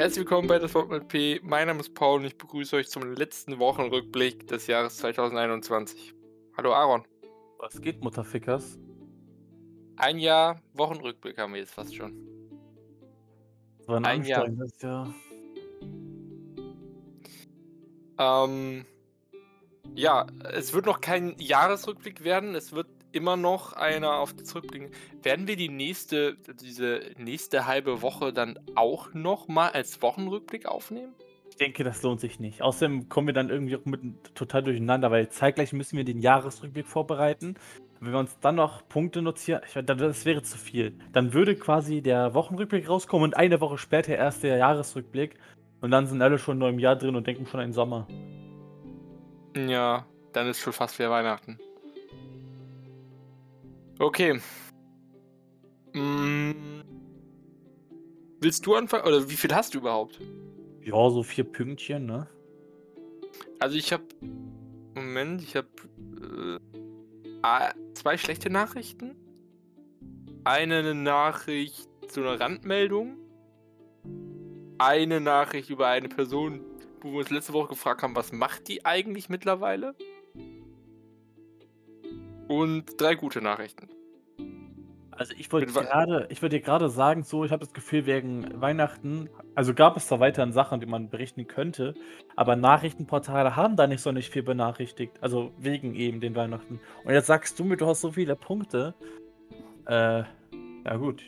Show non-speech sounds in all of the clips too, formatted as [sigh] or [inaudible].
Herzlich willkommen bei das Wort mit P. Mein Name ist Paul und ich begrüße euch zum letzten Wochenrückblick des Jahres 2021. Hallo Aaron. Was geht, Mutterfickers? Ein Jahr Wochenrückblick haben wir jetzt fast schon. Das war ein, Ein Jahr. Jahr. Ähm, ja, es wird noch kein Jahresrückblick werden. Es wird immer noch einer auf die zurückblicken. Werden wir die nächste, diese nächste halbe Woche dann auch noch mal als Wochenrückblick aufnehmen? Ich denke, das lohnt sich nicht. Außerdem kommen wir dann irgendwie auch mit total durcheinander, weil zeitgleich müssen wir den Jahresrückblick vorbereiten. Wenn wir uns dann noch Punkte notieren, ich, das wäre zu viel. Dann würde quasi der Wochenrückblick rauskommen und eine Woche später erst der Jahresrückblick. Und dann sind alle schon neu im Jahr drin und denken schon an den Sommer. Ja, dann ist schon fast wieder Weihnachten. Okay. Mm. Willst du anfangen? Oder wie viel hast du überhaupt? Ja, so vier Pünktchen, ne? Also ich habe. Moment, ich habe äh, zwei schlechte Nachrichten. Eine Nachricht zu einer Randmeldung. Eine Nachricht über eine Person, wo wir uns letzte Woche gefragt haben, was macht die eigentlich mittlerweile? Und drei gute Nachrichten. Also ich wollte gerade, ich wollte dir gerade sagen, so, ich habe das Gefühl, wegen Weihnachten, also gab es da weiterhin Sachen, die man berichten könnte, aber Nachrichtenportale haben da nicht so nicht viel benachrichtigt. Also wegen eben den Weihnachten. Und jetzt sagst du mir, du hast so viele Punkte. Äh, ja gut.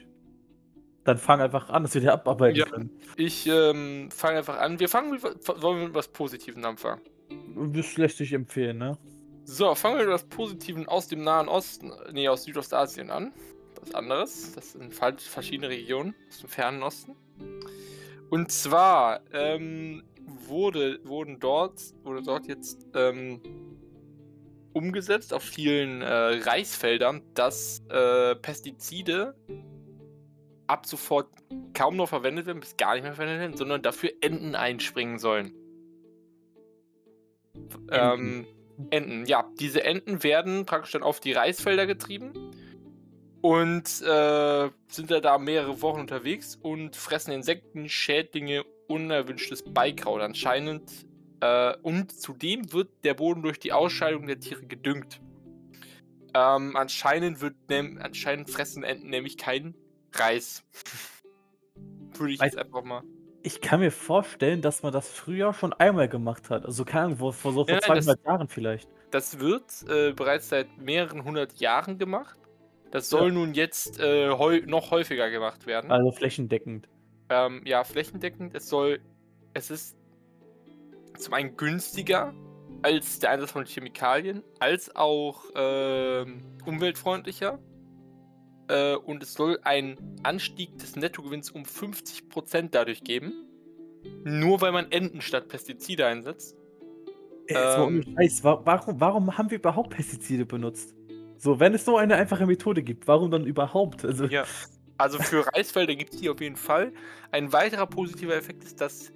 Dann fang einfach an, dass wir die abarbeiten Ja. können. Ich ähm, fange einfach an. Wir fangen mit, wollen wir mit was Positivem anfangen. Das lässt sich empfehlen, ne? So, fangen wir mit was Positivem aus dem Nahen Osten, nee, aus Südostasien an. Was anderes. Das sind verschiedene Regionen aus dem fernen Osten. Und zwar ähm, wurde, wurden dort, wurde dort jetzt ähm, umgesetzt auf vielen äh, Reisfeldern, dass äh, Pestizide ab sofort kaum noch verwendet werden, bis gar nicht mehr verwendet werden, sondern dafür Enten einspringen sollen. Ähm, Enten, ja. Diese Enten werden praktisch dann auf die Reisfelder getrieben und äh, sind da, da mehrere Wochen unterwegs und fressen Insekten, Schädlinge, unerwünschtes Beikraut anscheinend. Äh, und zudem wird der Boden durch die Ausscheidung der Tiere gedüngt. Ähm, anscheinend, wird anscheinend fressen Enten nämlich keinen Reis. [laughs] Würde ich Weiß- jetzt einfach mal. Ich kann mir vorstellen, dass man das früher schon einmal gemacht hat. Also keine Ahnung, vor, vor so vor Ja, nein, das- 200 Jahren vielleicht. Das wird äh, bereits seit mehreren hundert Jahren gemacht. Das soll Ja. nun jetzt äh, häu noch häufiger gemacht werden. Also flächendeckend. Ähm, ja, flächendeckend. Es soll. Es ist zum einen günstiger als der Einsatz von Chemikalien, als auch ähm, umweltfreundlicher. Äh, und es soll einen Anstieg des Nettogewinns um 50% dadurch geben. Nur weil man Enten statt Pestizide einsetzt. Ey, Ähm. Scheiß, wa warum, warum haben wir überhaupt Pestizide benutzt? So, wenn es so eine einfache Methode gibt, warum dann überhaupt? Also, Ja. Also für [laughs] Reisfelder gibt es die auf jeden Fall. Ein weiterer positiver Effekt ist, dass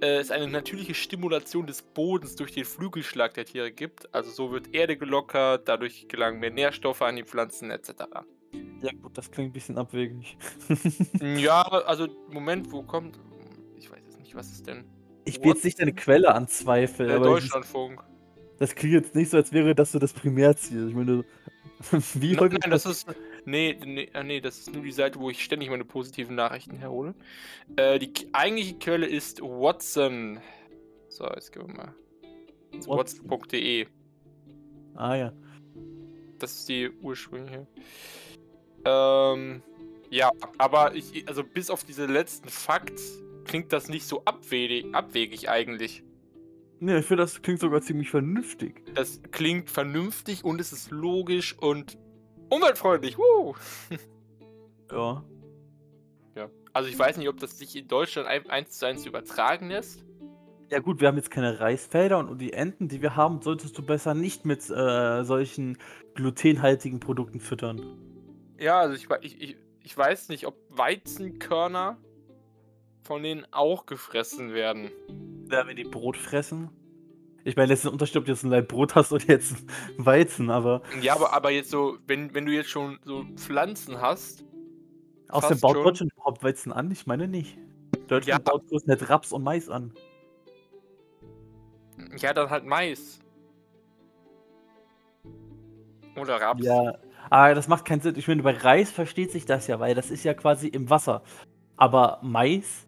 äh, es eine natürliche Stimulation des Bodens durch den Flügelschlag der Tiere gibt. Also so wird Erde gelockert, dadurch gelangen mehr Nährstoffe an die Pflanzen etc. ja gut, das klingt ein bisschen abwegig. [laughs] ja, also Moment, wo kommt. Ich weiß jetzt nicht, was ist denn? ich will jetzt nicht deine Quelle anzweifeln, Der aber ich, Deutschlandfunk. das klingt jetzt nicht so, als wäre das so das Primärziel. Ich meine, [laughs] wie Nein, häufig nein, das ist. Nee, nee, ah, nee, das ist nur die Seite, wo ich ständig meine positiven Nachrichten herhole. Äh, die eigentliche Quelle ist Watson. So, jetzt gehen wir mal. ins Watson. Watson.de. Ah ja. Das ist die ursprüngliche. Ähm, ja, aber ich, also bis auf diesen letzten Fakt klingt das nicht so abwegig, abwegig eigentlich. Ne, ich finde, das klingt sogar ziemlich vernünftig. Das klingt vernünftig und es ist logisch und umweltfreundlich. Woo! [laughs] Ja. Ja. Also ich weiß nicht, ob das sich in Deutschland ein- eins zu eins übertragen lässt. Ja gut, wir haben jetzt keine Reisfelder und die Enten, die wir haben, solltest du besser nicht mit äh, solchen glutenhaltigen Produkten füttern. Ja, also ich, ich, ich, weiß nicht, ob Weizenkörner von denen auch gefressen werden. Ja, wenn die Brot fressen. Ich meine, das ist ein Unterschied, ob du jetzt ein Leib Brot hast oder jetzt [laughs] Weizen, aber Ja, aber, aber jetzt so, wenn, wenn du jetzt schon so Pflanzen hast, außerdem baut schon. Deutschland überhaupt Weizen an? Ich meine nicht. Deutschland Ja. baut größtenteils Raps und Mais an. Ja, dann halt Mais. Oder Raps. Ja, aber das macht keinen Sinn. Ich meine, bei Reis versteht sich das ja, weil das ist ja quasi im Wasser. Aber Mais,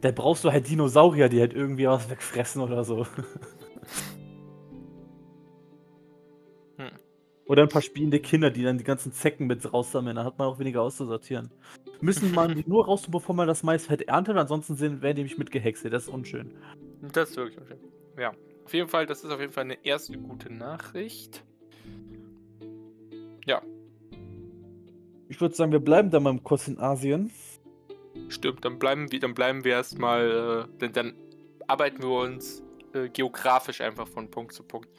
da brauchst du halt Dinosaurier, die halt irgendwie was wegfressen oder so. [laughs] Hm. Oder ein paar spielende Kinder, die dann die ganzen Zecken mit raussammeln. Dann hat man auch weniger auszusortieren. Müssen man die [laughs] nur raus, bevor man das Maisfeld erntet, ansonsten sind, werden die nämlich mitgehäckselt. Das ist unschön. Das ist wirklich unschön. Ja. Auf jeden Fall, das ist auf jeden Fall eine erste gute Nachricht. Ja, Ich würde sagen, wir bleiben da mal kurz in Asien. stimmt. Dann bleiben wir, dann bleiben wir erstmal, äh, dann, dann arbeiten wir uns äh, geografisch einfach von Punkt zu Punkt.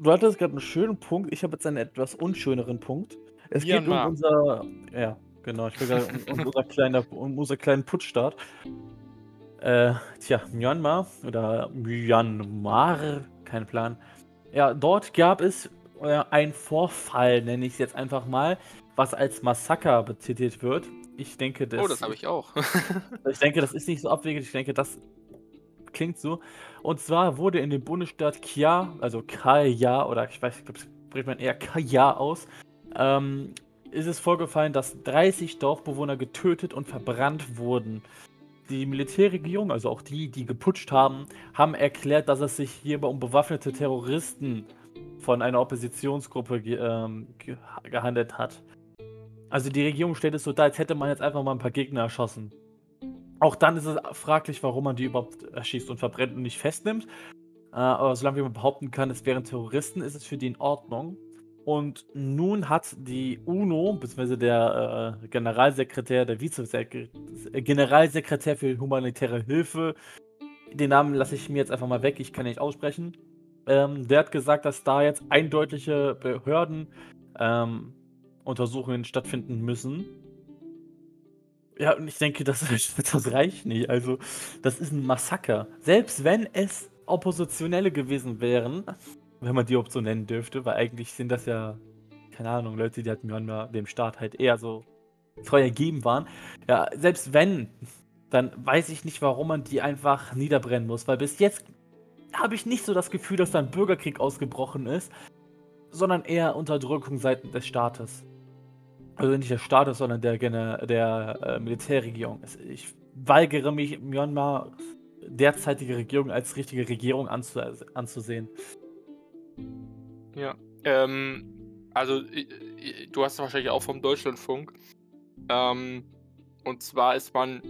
Du hattest gerade einen schönen Punkt. Ich habe jetzt einen etwas unschöneren Punkt. Es geht Myanmar. um unser. Ja, genau. Ich will gerade um, um, unser kleiner, um unser kleinen Putschstaat. Äh, tja, Myanmar oder Myanmar, kein Plan. Ja, dort gab es äh, einen Vorfall, nenne ich es jetzt einfach mal, was als Massaker betitelt wird. Ich denke, das, oh, das habe ich auch. [laughs] ich denke, das ist nicht so abwegig. Ich denke, das klingt so. Und zwar wurde in dem Bundesstaat Kia, also Kaya, oder ich weiß, ich glaube, spricht man eher Kaya aus, ähm, ist es vorgefallen, dass 30 Dorfbewohner getötet und verbrannt wurden. Die Militärregierung, also auch die, die geputscht haben, haben erklärt, dass es sich hierbei um bewaffnete Terroristen von einer Oppositionsgruppe ge ähm, ge gehandelt hat. Also die Regierung stellt es so dar, als hätte man jetzt einfach mal ein paar Gegner erschossen. Auch dann ist es fraglich, warum man die überhaupt erschießt und verbrennt und nicht festnimmt. Äh, aber solange man behaupten kann, es wären Terroristen, ist es für die in Ordnung. Und nun hat die UNO, beziehungsweise der äh, Generalsekretär, der Vizesekretär, Generalsekretär für humanitäre Hilfe, den Namen lasse ich mir jetzt einfach mal weg, ich kann ihn nicht aussprechen. Ähm, der hat gesagt, dass da jetzt eindeutige Behörden ähm, Untersuchungen stattfinden müssen. Ja, und ich denke, das, [laughs] das reicht nicht. Also, das ist ein Massaker. Selbst wenn es Oppositionelle gewesen wären, wenn man die Option nennen dürfte, weil eigentlich sind das ja, keine Ahnung, Leute, die halt Myanmar dem Staat halt eher so treu ergeben waren. Ja, selbst wenn, dann weiß ich nicht, warum man die einfach niederbrennen muss, weil bis jetzt habe ich nicht so das Gefühl, dass da ein Bürgerkrieg ausgebrochen ist, sondern eher Unterdrückung seitens des Staates. Also nicht der Staates, sondern der, Gene- der äh, Militärregierung. Ich weigere mich, Myanmar derzeitige Regierung als richtige Regierung anzu anzusehen. Ja. Ähm, also, du hast wahrscheinlich auch vom Deutschlandfunk. Ähm, und zwar ist man,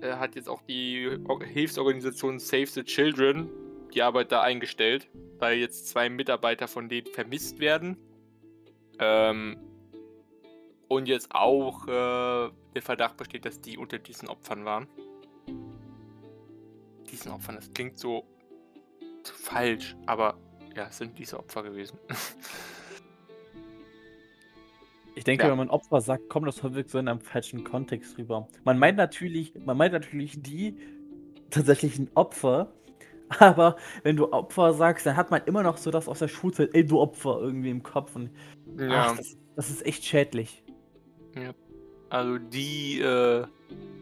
äh, hat jetzt auch die Or- Hilfsorganisation Save the Children die Arbeit da eingestellt, weil jetzt zwei Mitarbeiter von denen vermisst werden. Ähm, und jetzt auch äh, der Verdacht besteht, dass die unter diesen Opfern waren. Diesen Opfern, das klingt so, falsch, aber ja, es sind diese Opfer gewesen. [laughs] Ich denke, Ja. wenn man Opfer sagt, kommt das häufig so in einem falschen Kontext rüber. Man meint natürlich, man meint natürlich die tatsächlichen Opfer, [laughs] aber wenn du Opfer sagst, dann hat man immer noch so das aus der Schulzeit, ey, du Opfer irgendwie im Kopf. Und ach, das, das ist echt schädlich. Also die, äh,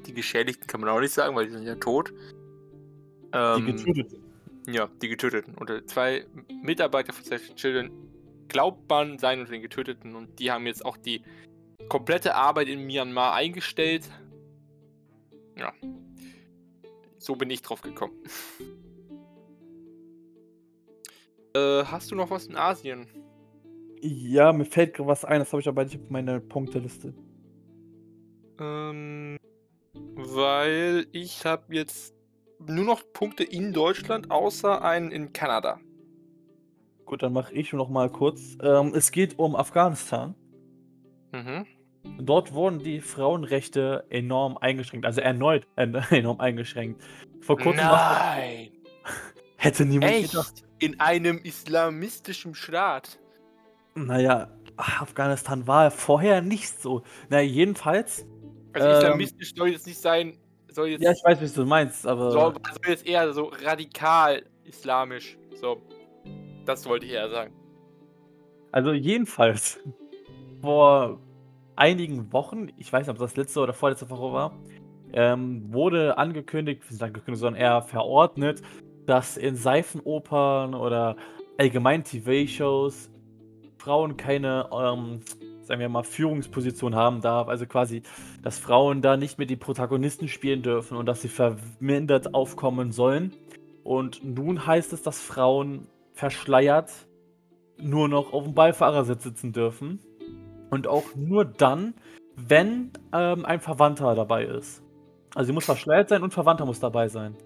die Geschädigten kann man auch nicht sagen, weil die sind ja tot. Die Ähm, getötet. Ja, die Getöteten. Und äh, zwei Mitarbeiter von the Children glaubt man seien unter den Getöteten und die haben jetzt auch die komplette Arbeit in Myanmar eingestellt. Ja. So bin ich drauf gekommen. [laughs] äh, hast du noch was in Asien? Ja, mir fällt gerade was ein, das habe ich aber nicht auf meiner Punkteliste. Ähm, weil ich habe jetzt nur noch Punkte in Deutschland, außer einen in Kanada. Gut, dann mache ich noch mal kurz. Ähm, es geht um Afghanistan. Mhm. Dort wurden die Frauenrechte enorm eingeschränkt, also erneut äh, [laughs] enorm eingeschränkt. Vor kurzem Nein! [laughs] hätte niemand Echt? gedacht. In einem islamistischen Staat. Naja, Afghanistan war vorher nicht so. Na, jedenfalls. Also Ähm, islamistisch soll jetzt nicht sein, soll jetzt, Ja, ich weiß, was du meinst, aber. soll, soll jetzt eher so radikal islamisch. So. Das wollte ich eher sagen. Also, jedenfalls. Vor einigen Wochen, ich weiß nicht, ob das letzte oder vorletzte Woche war, ähm, wurde angekündigt, nicht angekündigt, sondern eher verordnet, dass in Seifenopern oder allgemein TV-Shows Frauen keine, ähm, sagen wir mal, Führungsposition haben darf. Also quasi, dass Frauen da nicht mehr die Protagonisten spielen dürfen und dass sie vermindert aufkommen sollen. Und nun heißt es, dass Frauen verschleiert nur noch auf dem Beifahrersitz sitzen dürfen. Und auch nur dann, wenn ähm, ein Verwandter dabei ist. Also sie muss verschleiert sein und Verwandter muss dabei sein.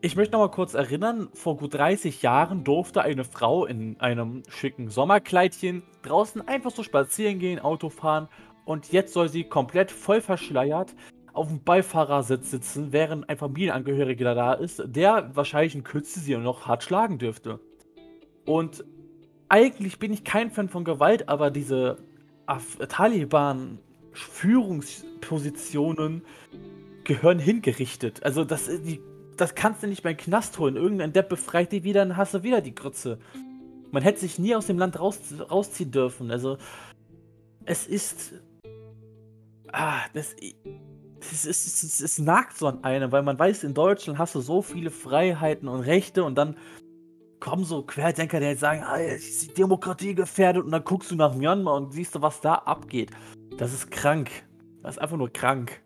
Ich möchte noch mal kurz erinnern, vor gut 30 Jahren durfte eine Frau in einem schicken Sommerkleidchen draußen einfach so spazieren gehen, Auto fahren und jetzt soll sie komplett voll verschleiert auf dem Beifahrersitz sitzen, während ein Familienangehöriger da ist, der wahrscheinlich in Kürze sie noch hart schlagen dürfte. Und eigentlich bin ich kein Fan von Gewalt, aber diese Taliban-Führungspositionen gehören hingerichtet. Also das, die, das kannst du nicht beim Knast holen. Irgendein Depp befreit die wieder, dann hast du wieder die Grütze. Man hätte sich nie aus dem Land raus, rausziehen dürfen. Also es ist... Ah, das... Es, es, es, es nagt so an einem, weil man weiß, in Deutschland hast du so viele Freiheiten und Rechte und dann kommen so Querdenker, die sagen, ah, ist die Demokratie gefährdet und dann guckst du nach Myanmar und siehst du, was da abgeht. Das ist krank. Das ist einfach nur krank.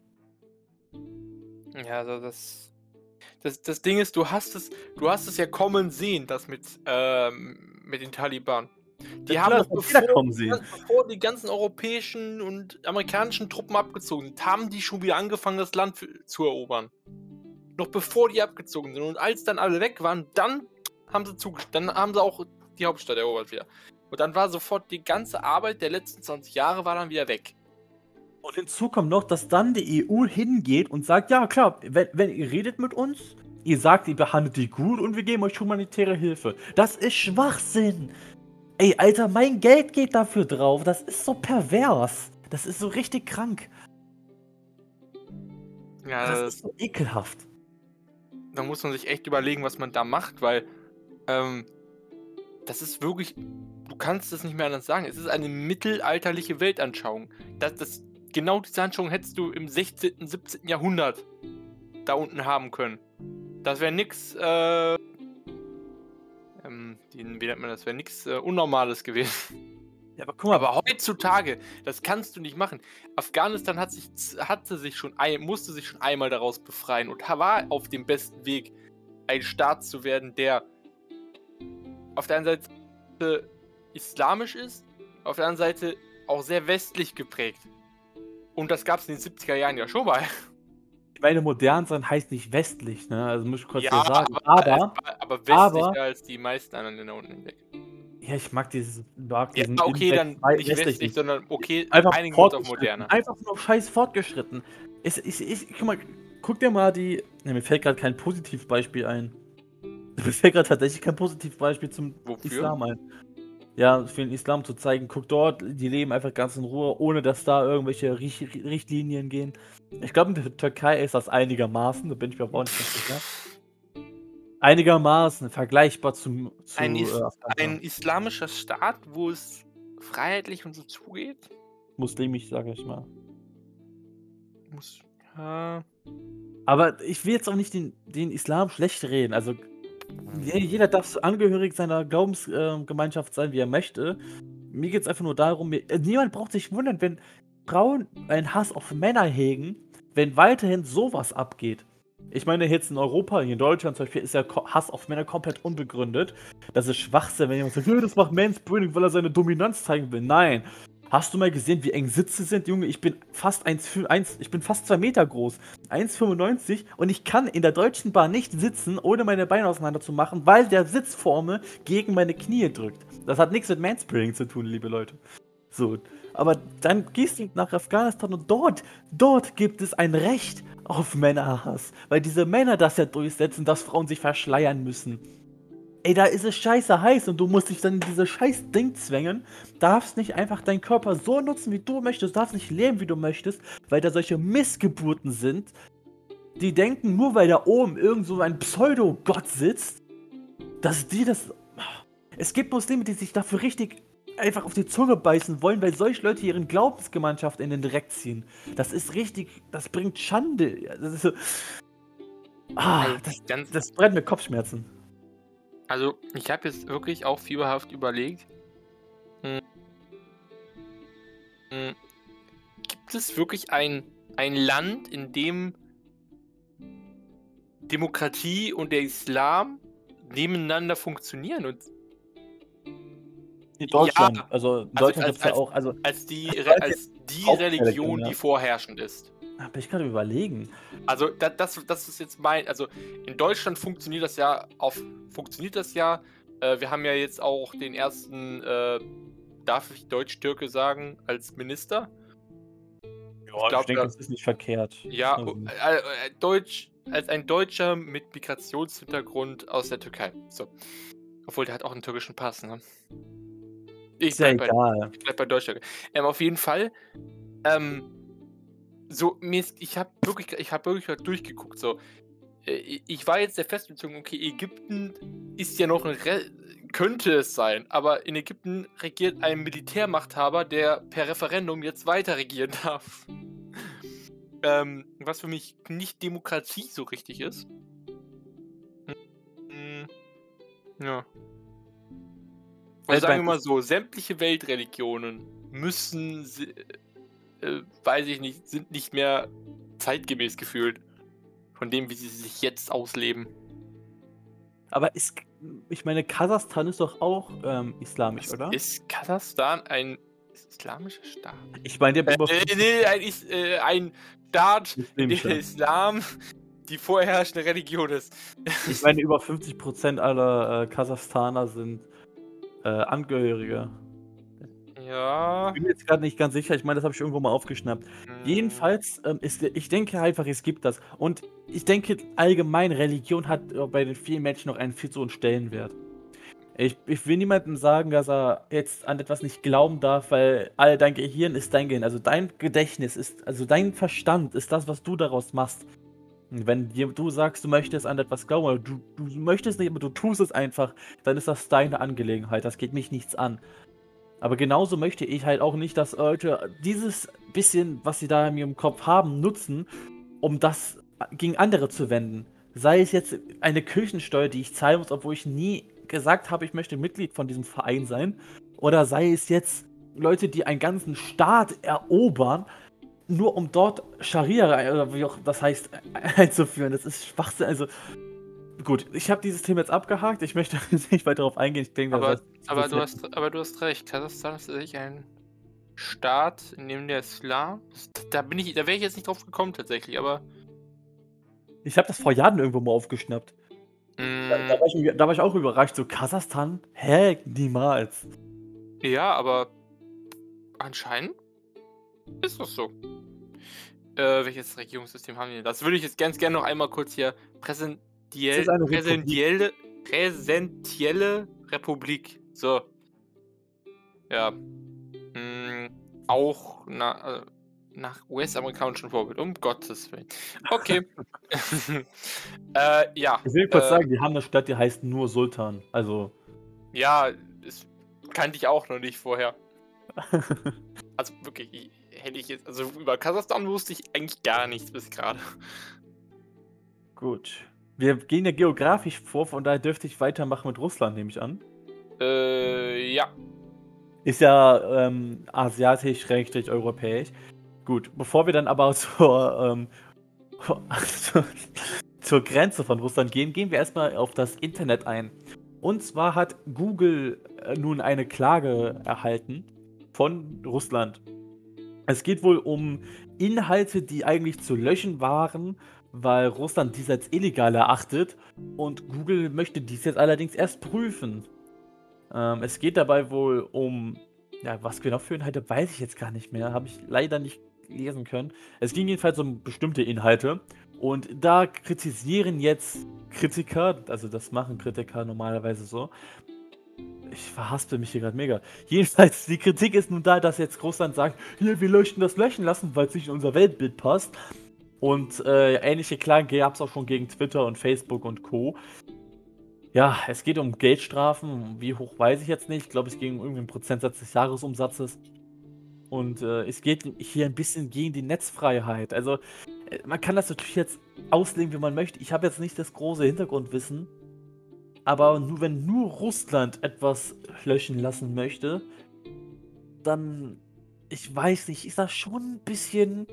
Ja, also das, das, das Ding ist, du hast es, du hast es ja kommen sehen, das mit, ähm, mit den Taliban. Die haben noch bevor, bevor, die ganzen europäischen und amerikanischen Truppen abgezogen sind, haben die schon wieder angefangen, das Land zu erobern. Noch bevor die abgezogen sind. Und als dann alle weg waren, dann haben sie zugestimmt. Dann haben sie auch die Hauptstadt erobert wieder. Und dann war sofort die ganze Arbeit der letzten 20 Jahre war dann wieder weg. Und hinzu kommt noch, dass dann die EU hingeht und sagt, ja klar, wenn, wenn ihr redet mit uns, ihr sagt, ihr behandelt die gut und wir geben euch humanitäre Hilfe. Das ist Schwachsinn. Ey, Alter, mein Geld geht dafür drauf. Das ist so pervers. Das ist so richtig krank. Ja, das, das ist so ekelhaft. Da muss man sich echt überlegen, was man da macht, weil ähm, das ist wirklich, du kannst es nicht mehr anders sagen. Es ist eine mittelalterliche Weltanschauung. Das, das, genau diese Anschauung hättest du im 16., 17. Jahrhundert da unten haben können. Das wäre nix, äh, ähm, wie nennt man das? Wäre nix äh, Unnormales gewesen. [laughs] Ja, aber guck mal. Aber heutzutage, das kannst du nicht machen. Afghanistan hat sich, hatte sich schon, musste sich schon einmal daraus befreien und war auf dem besten Weg, ein Staat zu werden, der auf der einen Seite islamisch ist, auf der anderen Seite auch sehr westlich geprägt. Und das gab es in den 70er Jahren ja schon mal. Ich meine, modern sein heißt nicht westlich, ne? Also muss ich kurz ja, sagen. Aber, aber, aber westlicher aber, als die meisten anderen Länder unten hinweg. Ja, ich mag dieses. Mag ja, okay, Index dann nicht westlich, westlich, sondern okay, einfach einigen auf moderne. Einfach nur scheiß fortgeschritten. Ich, ich, ich, guck mal, guck dir mal die. Ne, mir fällt gerade kein Positivbeispiel ein. [laughs] Mir fällt gerade tatsächlich kein Positivbeispiel zum Wofür? Islam ein. Ja, für den Islam zu zeigen, guck dort, die leben einfach ganz in Ruhe, ohne dass da irgendwelche Richt Richtlinien gehen. Ich glaube, in der Türkei ist das einigermaßen, da bin ich mir aber auch nicht ganz sicher. Einigermaßen vergleichbar zum, zu. Ein, Is äh, ein islamischer Staat, wo es freiheitlich und so zugeht? Muslimisch, sage ich mal. Muss. Ja. Aber ich will jetzt auch nicht den, den Islam schlecht reden. Also jeder darf angehörig seiner Glaubensgemeinschaft sein, wie er möchte. Mir geht es einfach nur darum, äh, niemand braucht sich wundern, wenn Frauen einen Hass auf Männer hegen, wenn weiterhin sowas abgeht. Ich meine, jetzt in Europa, hier in Deutschland zum Beispiel, ist der Hass auf Männer komplett unbegründet. Das ist Schwachsinn, wenn jemand sagt, das macht Mansplaining, weil er seine Dominanz zeigen will. Nein, Hast du mal gesehen, wie eng Sitze sind, Junge? Ich bin fast 1, 1 ich bin fast 2 Meter groß, 1,95 und ich kann in der Deutschen Bahn nicht sitzen, ohne meine Beine auseinander zu machen, weil der Sitzforme gegen meine Knie drückt. Das hat nichts mit Manspreading zu tun, liebe Leute. So, aber dann gehst du nach Afghanistan und dort, dort gibt es ein Recht auf Männerhass, weil diese Männer das ja durchsetzen, dass Frauen sich verschleiern müssen. Ey, da ist es scheiße heiß und du musst dich dann in dieses scheiß Ding zwängen. Darfst nicht einfach deinen Körper so nutzen, wie du möchtest. Darfst nicht leben, wie du möchtest, weil da solche Missgeburten sind. Die denken, nur weil da oben irgend so ein Pseudo-Gott sitzt, dass die das. Es gibt Muslime, die sich dafür richtig einfach auf die Zunge beißen wollen, weil solche Leute ihren Glaubensgemeinschaft in den Dreck ziehen. Das ist richtig, das bringt Schande. Das, ist so, ah, das, das brennt mir Kopfschmerzen. Also, ich habe jetzt wirklich auch fieberhaft überlegt. Hm. Hm. Gibt es wirklich ein, ein Land, in dem Demokratie und der Islam nebeneinander funktionieren und In Deutschland. Ja, also also Deutschland als- gibt es ja als- auch, also als die, als die Religion, ja. die vorherrschend ist. Da bin ich gerade überlegen. Also das, das, das ist jetzt mein, also in Deutschland funktioniert das ja auf, funktioniert das ja. Äh, wir haben ja jetzt auch den ersten, äh, darf ich Deutsch-Türke sagen, als Minister. Ja, glaub, ich denke, da- das ist nicht verkehrt. Ja, Also, äh, äh, Deutsch, als ein Deutscher mit Migrationshintergrund aus der Türkei. So. Obwohl, der hat auch einen türkischen Pass, ne? Ich ist ja bleib bei, egal. ich bleib bei Deutschland. Ähm, auf jeden Fall, ähm, so, mir ist, ich habe wirklich, ich habe wirklich durchgeguckt, so. Äh, ich- war jetzt der Festbeziehung, okay, Ägypten ist ja noch ein, Re könnte es sein, aber in Ägypten regiert ein Militärmachthaber, der per Referendum jetzt weiter regieren [laughs] darf. ähm, was für mich nicht Demokratie so richtig ist. Hm, Ja. Also sagen wir mal so, sämtliche Weltreligionen müssen, äh, weiß ich nicht, sind nicht mehr zeitgemäß gefühlt. Von dem, wie sie sich jetzt ausleben. Aber ist, ich meine, Kasachstan ist doch auch ähm, islamisch, Ist- oder? Ist Kasachstan ein islamischer Staat? Ich meine, der Äh, äh, nee, ein, Is äh, ein Staat, in dem der Islam die vorherrschende Religion ist. Ich meine, über 50% aller äh, Kasachstaner sind äh, Angehörige. Ja. Ich bin mir jetzt gerade nicht ganz sicher. Ich meine, das habe ich irgendwo mal aufgeschnappt. hm, Jedenfalls ähm, ist, ich denke einfach, es gibt das. Und ich denke allgemein, Religion hat äh, bei den vielen Menschen noch einen viel zu hohen Stellenwert. Ich, ich will niemandem sagen, dass er jetzt an etwas nicht glauben darf, weil all dein Gehirn ist dein Gehirn. Also dein Gedächtnis ist, also dein Verstand ist das, was du daraus machst. Und wenn du sagst, du möchtest an etwas glauben, oder du, du möchtest nicht, aber du tust es einfach, dann ist das deine Angelegenheit. Das geht mich nichts an. Aber genauso möchte ich halt auch nicht, dass Leute dieses bisschen, was sie da in ihrem Kopf haben, nutzen, um das gegen andere zu wenden. Sei es jetzt eine Kirchensteuer, die ich zahlen muss, obwohl ich nie gesagt habe, ich möchte Mitglied von diesem Verein sein. Oder sei es jetzt Leute, die einen ganzen Staat erobern, nur um dort Scharia oder wie auch das heißt [laughs] einzuführen. Das ist Schwachsinn. Also gut, ich habe dieses Thema jetzt abgehakt. Ich möchte [laughs] nicht weiter darauf eingehen. Ich denke, Aber, aber, du hast, aber du hast recht. Kasachstan ist tatsächlich ein Staat, in dem der Islam. Da bin ich, da wäre ich jetzt nicht drauf gekommen tatsächlich, aber. ich habe das vor Jahren irgendwo mal aufgeschnappt. Da, mm, da, war ich, da war ich auch überrascht. So, Kasachstan? Hä? Niemals. Ja, aber anscheinend ist das so. Äh, welches Regierungssystem haben wir denn? Das würde ich jetzt ganz gerne noch einmal kurz hier präsentiell, Republik. präsentielle, präsentielle Republik. So. Ja. Mm, auch na, äh, nach US-amerikanischem Vorbild, um Gottes Willen. Okay. [laughs] [laughs] äh, ja. Ich will kurz äh, sagen, die haben eine Stadt, die heißt nur Sultan. Also, Ja, das kannte ich auch noch nicht vorher. [laughs] Also wirklich, ich- hätte ich jetzt, also über Kasachstan wusste ich eigentlich gar nichts bis gerade. gut. Wir gehen ja geografisch vor, von daher dürfte ich weitermachen mit Russland, nehme ich an. Äh, ja. Ist ja ähm, asiatisch, rechtlich, europäisch. Gut, bevor wir dann aber [laughs] zur, ähm, zur, [laughs] zur Grenze von Russland gehen, gehen wir erstmal auf das Internet ein. Und zwar hat Google äh, nun eine Klage erhalten von Russland. Es geht wohl um Inhalte, die eigentlich zu löschen waren, weil Russland dies als illegal erachtet und Google möchte dies jetzt allerdings erst prüfen. Ähm, es geht dabei wohl um, ja, was genau für Inhalte, weiß ich jetzt gar nicht mehr, habe ich leider nicht lesen können. Es ging jedenfalls um bestimmte Inhalte und da kritisieren jetzt Kritiker, also das machen Kritiker normalerweise so. Ich verhaspel mich hier gerade mega. [laughs] Jedenfalls, die Kritik ist nun da, dass jetzt Russland sagt, hier, wir möchten das löschen lassen, weil es nicht in unser Weltbild passt. Und äh, ähnliche Klagen gab es auch schon gegen Twitter und Facebook und Co. Ja, es geht um Geldstrafen. Wie hoch weiß ich jetzt nicht. Ich glaube, es ging um irgendeinen Prozentsatz des Jahresumsatzes. Und äh, es geht hier ein bisschen gegen die Netzfreiheit. Also, äh, man kann das natürlich jetzt auslegen, wie man möchte. Ich habe jetzt nicht das große Hintergrundwissen. Aber nur wenn nur Russland etwas löschen lassen möchte, dann, ich weiß nicht, ist das schon ein bisschen.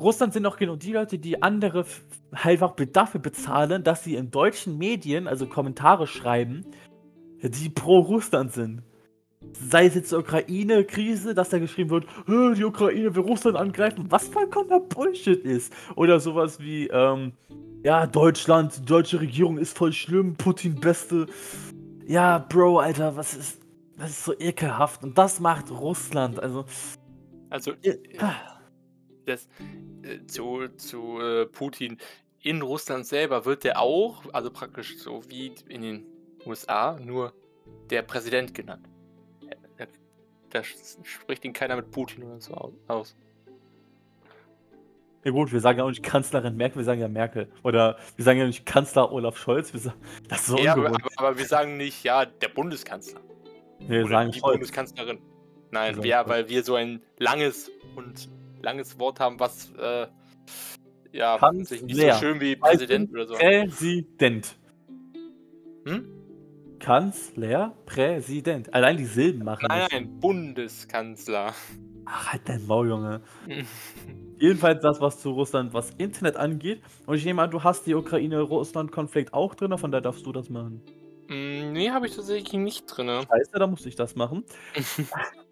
Russland sind auch genau die Leute, die andere einfach dafür bezahlen, dass sie in deutschen Medien, also Kommentare schreiben, die pro Russland sind. Sei es jetzt die Ukraine-Krise, dass da geschrieben wird, die Ukraine will Russland angreifen, was vollkommener Bullshit ist. Oder sowas wie, ähm, ja, Deutschland, die deutsche Regierung ist voll schlimm, Putin Beste. Ja, Bro, Alter, was ist, das ist so ekelhaft. Und das macht Russland, also. Also, äh, das, äh, zu, zu äh, Putin. In Russland selber wird der auch, also praktisch so wie in den USA, nur der Präsident genannt. Da, da spricht ihn keiner mit Putin oder so aus. Ja gut, wir sagen ja auch nicht Kanzlerin Merkel, wir sagen ja Merkel. Oder wir sagen ja nicht Kanzler Olaf Scholz. Wir sagen, [laughs] das ist so ja, aber, aber, wir sagen nicht, ja, der Bundeskanzler. Wir oder sagen die Scholz. Bundeskanzlerin. Nein, wir, weil wir so ein langes und langes Wort haben, was äh, ja Kanzler. sich nicht so schön wie Präsident oder so. Präsident. Hm? Kanzler, Präsident. Allein die Silben machen. Nein, nein, Bundeskanzler. Ach, halt dein Maul, Junge. [laughs] Jedenfalls das, was zu Russland, was Internet angeht. Und ich nehme an, du hast die Ukraine-Russland-Konflikt auch drin, von daher darfst du das machen. Mm, nee, habe ich tatsächlich nicht drin. Scheiße, da muss ich das machen. [laughs]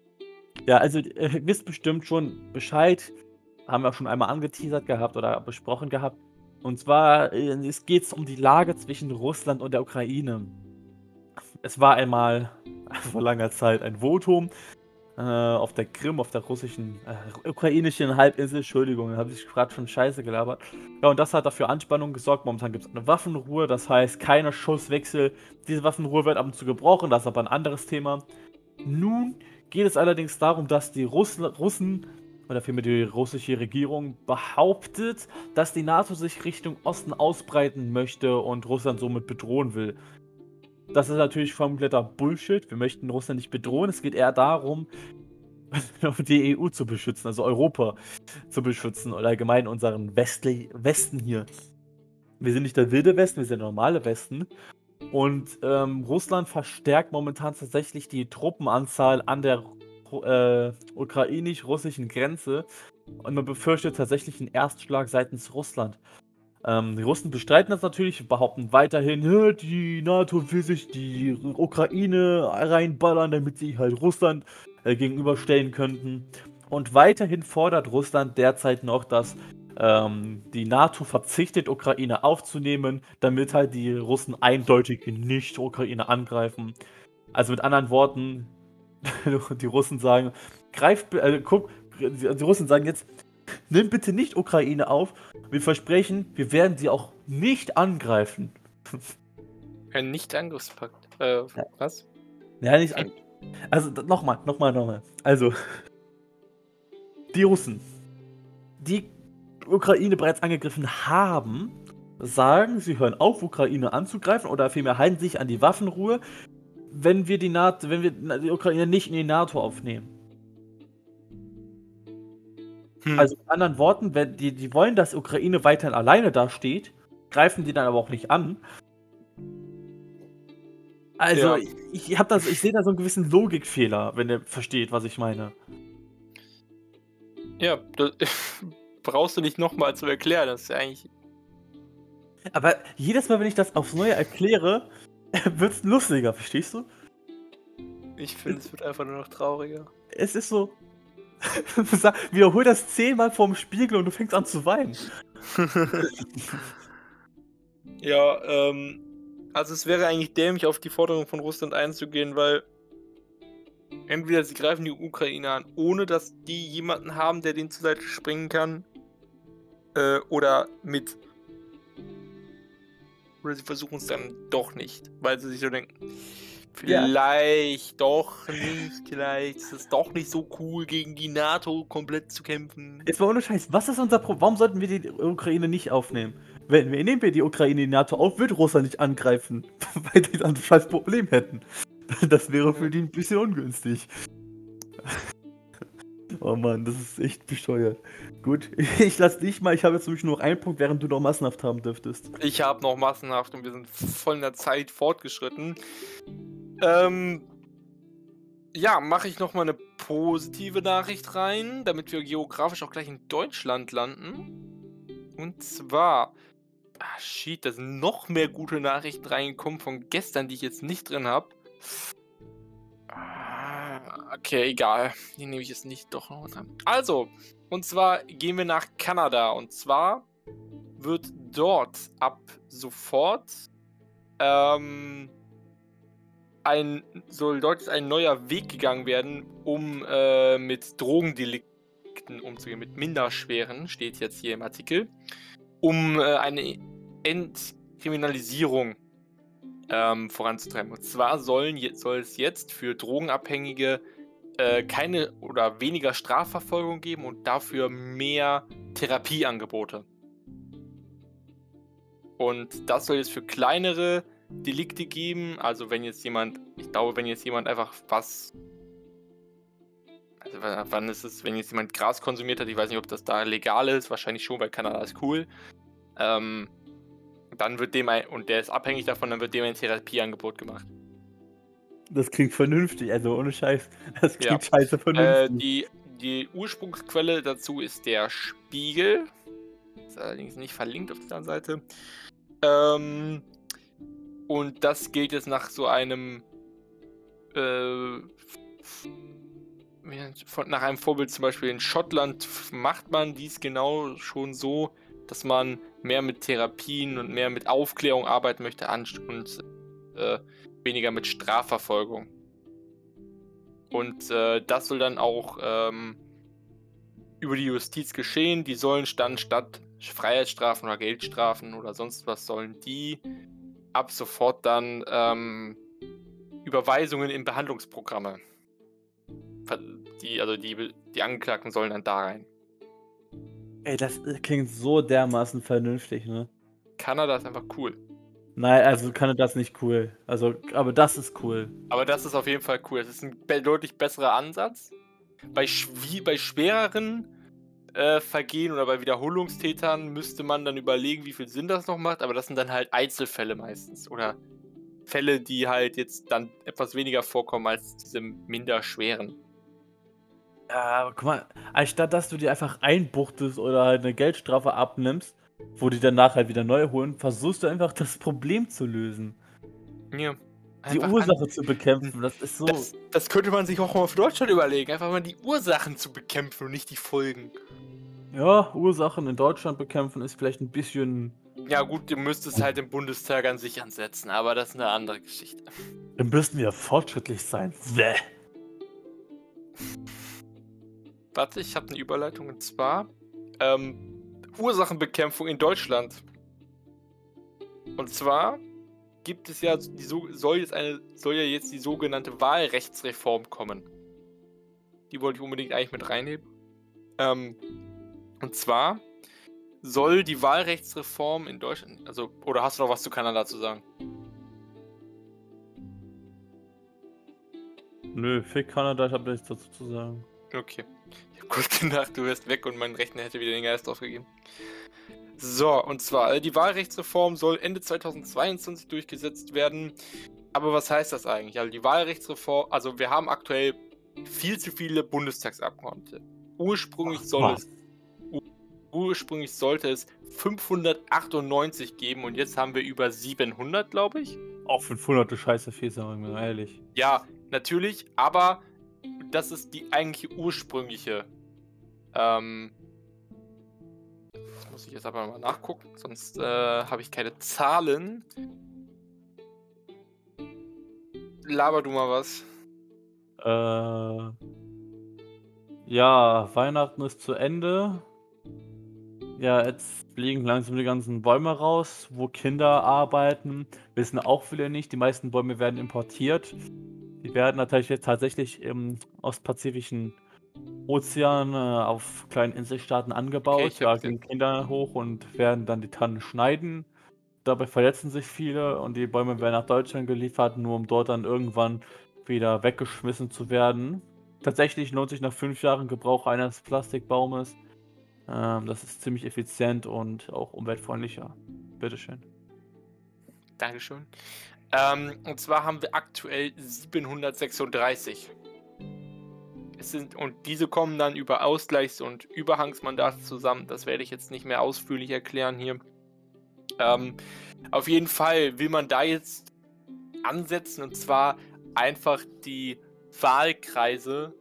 ja, also äh, ihr wisst bestimmt schon Bescheid. Haben wir auch schon einmal angeteasert gehabt oder besprochen gehabt. Und zwar äh, es geht um die Lage zwischen Russland und der Ukraine. Es war einmal [laughs] vor langer Zeit ein Votum äh, auf der Krim, auf der russischen, äh, ukrainischen Halbinsel. Entschuldigung, habe ich gerade schon Scheiße gelabert. Ja, und das hat dafür Anspannung gesorgt. Momentan gibt es eine Waffenruhe, das heißt keine Schusswechsel. Diese Waffenruhe wird ab und zu gebrochen, das ist aber ein anderes Thema. Nun geht es allerdings darum, dass die Russen, Russen oder vielmehr die russische Regierung behauptet, dass die NATO sich Richtung Osten ausbreiten möchte und Russland somit bedrohen will. Das ist natürlich kompletter Bullshit. Wir möchten Russland nicht bedrohen. Es geht eher darum, [laughs] die EU zu beschützen, also Europa zu beschützen oder allgemein unseren Westli Westen hier. Wir sind nicht der wilde Westen, wir sind der normale Westen. Und ähm, Russland verstärkt momentan tatsächlich die Truppenanzahl an der äh, ukrainisch-russischen Grenze. Und man befürchtet tatsächlich einen Erstschlag seitens Russland. Ähm, die Russen bestreiten das natürlich, behaupten weiterhin, die NATO will sich die Ukraine reinballern, damit sie halt Russland äh, gegenüberstellen könnten. Und weiterhin fordert Russland derzeit noch, dass ähm, die NATO verzichtet, Ukraine aufzunehmen, damit halt die Russen eindeutig nicht Ukraine angreifen. Also mit anderen Worten, [laughs] die Russen sagen, greif, äh, guck, die Russen sagen jetzt, nimm bitte nicht Ukraine auf. Wir versprechen, wir werden sie auch nicht angreifen. [laughs] Ein Nicht-Angriffspakt. Äh, ja. was? Ja, nicht an Also, nochmal, nochmal, nochmal. Also, [laughs] die Russen, die Ukraine bereits angegriffen haben, sagen, sie hören auf, Ukraine anzugreifen oder vielmehr halten sich an die Waffenruhe, wenn wir die, NATO, wenn wir die Ukraine nicht in die NATO aufnehmen. Hm. Also mit anderen Worten, wenn die, die wollen, dass Ukraine weiterhin alleine dasteht, greifen die dann aber auch nicht an. Also ja. ich, ich das, ich sehe da so einen gewissen Logikfehler, wenn ihr versteht, was ich meine. Ja, das [laughs] brauchst du nicht nochmal zu erklären, das ist ja eigentlich. Aber jedes Mal, wenn ich das aufs Neue erkläre, [laughs] wird es lustiger, verstehst du? Ich finde, es wird einfach nur noch trauriger. Es ist so, [laughs] Wiederhol das zehnmal vorm Spiegel und du fängst an zu weinen. [laughs] ja, ähm, also es wäre eigentlich dämlich, auf die Forderung von Russland einzugehen, weil entweder sie greifen die Ukraine an, ohne dass die jemanden haben, der denen zur Seite springen kann, äh, oder mit. Oder sie versuchen es dann doch nicht, weil sie sich so denken, Vielleicht ja. doch nicht, vielleicht ist es doch nicht so cool, gegen die NATO komplett zu kämpfen. Jetzt mal ohne Scheiß, was ist unser Problem? Warum sollten wir die Ukraine nicht aufnehmen? Wenn wir nehmen wir die Ukraine in die NATO auf, wird Russland nicht angreifen, [laughs] weil die dann ein scheiß Problem hätten. Das wäre für die ein bisschen ungünstig. Oh Mann, das ist echt bescheuert. Gut, [laughs] ich lass dich mal. Ich habe jetzt nämlich nur noch einen Punkt, während du noch massenhaft haben dürftest. Ich habe noch massenhaft und wir sind voll in der Zeit fortgeschritten. Ähm, ja, mache ich nochmal eine positive Nachricht rein, damit wir geografisch auch gleich in Deutschland landen. Und zwar, ah shit, da sind noch mehr gute Nachrichten reingekommen von gestern, die ich jetzt nicht drin habe. Okay, egal. Die nehme ich jetzt nicht doch noch dran. Also, und zwar gehen wir nach Kanada. Und zwar wird dort ab sofort ähm, ein, soll dort ein neuer Weg gegangen werden, um äh, mit Drogendelikten umzugehen, mit minderschweren, steht jetzt hier im Artikel, um äh, eine Entkriminalisierung ähm, voranzutreiben. Und zwar sollen, soll es jetzt für Drogenabhängige äh, keine oder weniger Strafverfolgung geben und dafür mehr Therapieangebote. Und das soll jetzt für kleinere Delikte geben. Also wenn jetzt jemand, ich glaube, wenn jetzt jemand einfach was. Also wann ist es, wenn jetzt jemand Gras konsumiert hat, ich weiß nicht, ob das da legal ist, wahrscheinlich schon, weil Kanada ist cool. Ähm, dann wird dem ein, und der ist abhängig davon, dann wird dem ein Therapieangebot gemacht. Das klingt vernünftig, also ohne Scheiß. Das klingt ja. scheiße vernünftig. Äh, die, die Ursprungsquelle dazu ist der Spiegel. Ist allerdings nicht verlinkt auf der Seite. Ähm, und das gilt jetzt nach so einem äh, von, nach einem Vorbild zum Beispiel in Schottland macht man dies genau schon so, dass man mehr mit Therapien und mehr mit Aufklärung arbeiten möchte und äh, weniger mit Strafverfolgung. Und äh, das soll dann auch ähm, über die Justiz geschehen. Die sollen dann statt Freiheitsstrafen oder Geldstrafen oder sonst was sollen die ab sofort dann ähm, Überweisungen in Behandlungsprogramme. Die, also die, die Angeklagten sollen dann da rein. Ey, das klingt so dermaßen vernünftig, ne? Kanada ist einfach cool. Nein, also Kanada ist nicht cool. Also, aber das ist cool. Aber das ist auf jeden Fall cool. Das ist ein deutlich besserer Ansatz. Bei, bei schwereren äh, Vergehen oder bei Wiederholungstätern müsste man dann überlegen, wie viel Sinn das noch macht, aber das sind dann halt Einzelfälle meistens. Oder Fälle, die halt jetzt dann etwas weniger vorkommen als diese minder schweren. Ja, guck mal, anstatt dass du dir einfach einbuchtest oder halt eine Geldstrafe abnimmst, wo die danach halt wieder neu holen, versuchst du einfach das Problem zu lösen. Ja. Die Ursache zu bekämpfen, das ist so. Das, das, könnte man sich auch mal für Deutschland überlegen, einfach mal die Ursachen zu bekämpfen und nicht die Folgen. Ja, Ursachen in Deutschland bekämpfen ist vielleicht ein bisschen. Ja, gut, du müsstest halt im Bundestag an sich ansetzen, aber das ist eine andere Geschichte. Dann müssten wir fortschrittlich sein. Bäh. Warte, ich habe eine Überleitung und zwar ähm, Ursachenbekämpfung in Deutschland. Und zwar gibt es ja, die, soll, jetzt eine, soll ja jetzt die sogenannte Wahlrechtsreform kommen. Die wollte ich unbedingt eigentlich mit reinnehmen. Ähm, und zwar soll die Wahlrechtsreform in Deutschland, also, oder hast du noch was zu Kanada zu sagen? Nö, fick Kanada, ich habe nichts dazu zu sagen. Okay. Ich hab kurz [laughs] gedacht, du wärst weg und mein Rechner hätte wieder den Geist aufgegeben. So, und zwar, die Wahlrechtsreform soll Ende 2022 durchgesetzt werden. Aber was heißt das eigentlich? Also die Wahlrechtsreform, also wir haben aktuell viel zu viele Bundestagsabgeordnete. Ursprünglich soll Ach, es ursprünglich sollte es 598 geben und jetzt haben wir über 700, glaube ich. Auch 500 ist scheiße viel, sagen wir mal ehrlich. Ja, natürlich, aber das ist die eigentliche ursprüngliche. Ähm, das muss ich jetzt aber mal nachgucken, sonst äh, habe ich keine Zahlen. Laber du mal was. Äh. Ja, Weihnachten ist zu Ende. Ja, jetzt fliegen langsam die ganzen Bäume raus, wo Kinder arbeiten. Wissen auch viele nicht. Die meisten Bäume werden importiert. Die werden natürlich jetzt tatsächlich im ostpazifischen Ozean äh, auf kleinen Inselstaaten angebaut. Okay, da gehen Kinder hoch und werden dann die Tannen schneiden. Dabei verletzen sich viele und die Bäume werden nach Deutschland geliefert, nur um dort dann irgendwann wieder weggeschmissen zu werden. Tatsächlich lohnt sich nach fünf Jahren Gebrauch eines Plastikbaumes. Ähm, das ist ziemlich effizient und auch umweltfreundlicher. Bitteschön. Dankeschön. Ähm, und zwar haben wir aktuell 736. Es sind, und diese kommen dann über Ausgleichs- und Überhangsmandate zusammen. Das werde ich jetzt nicht mehr ausführlich erklären hier. Ähm, auf jeden Fall will man da jetzt ansetzen und zwar einfach die Wahlkreise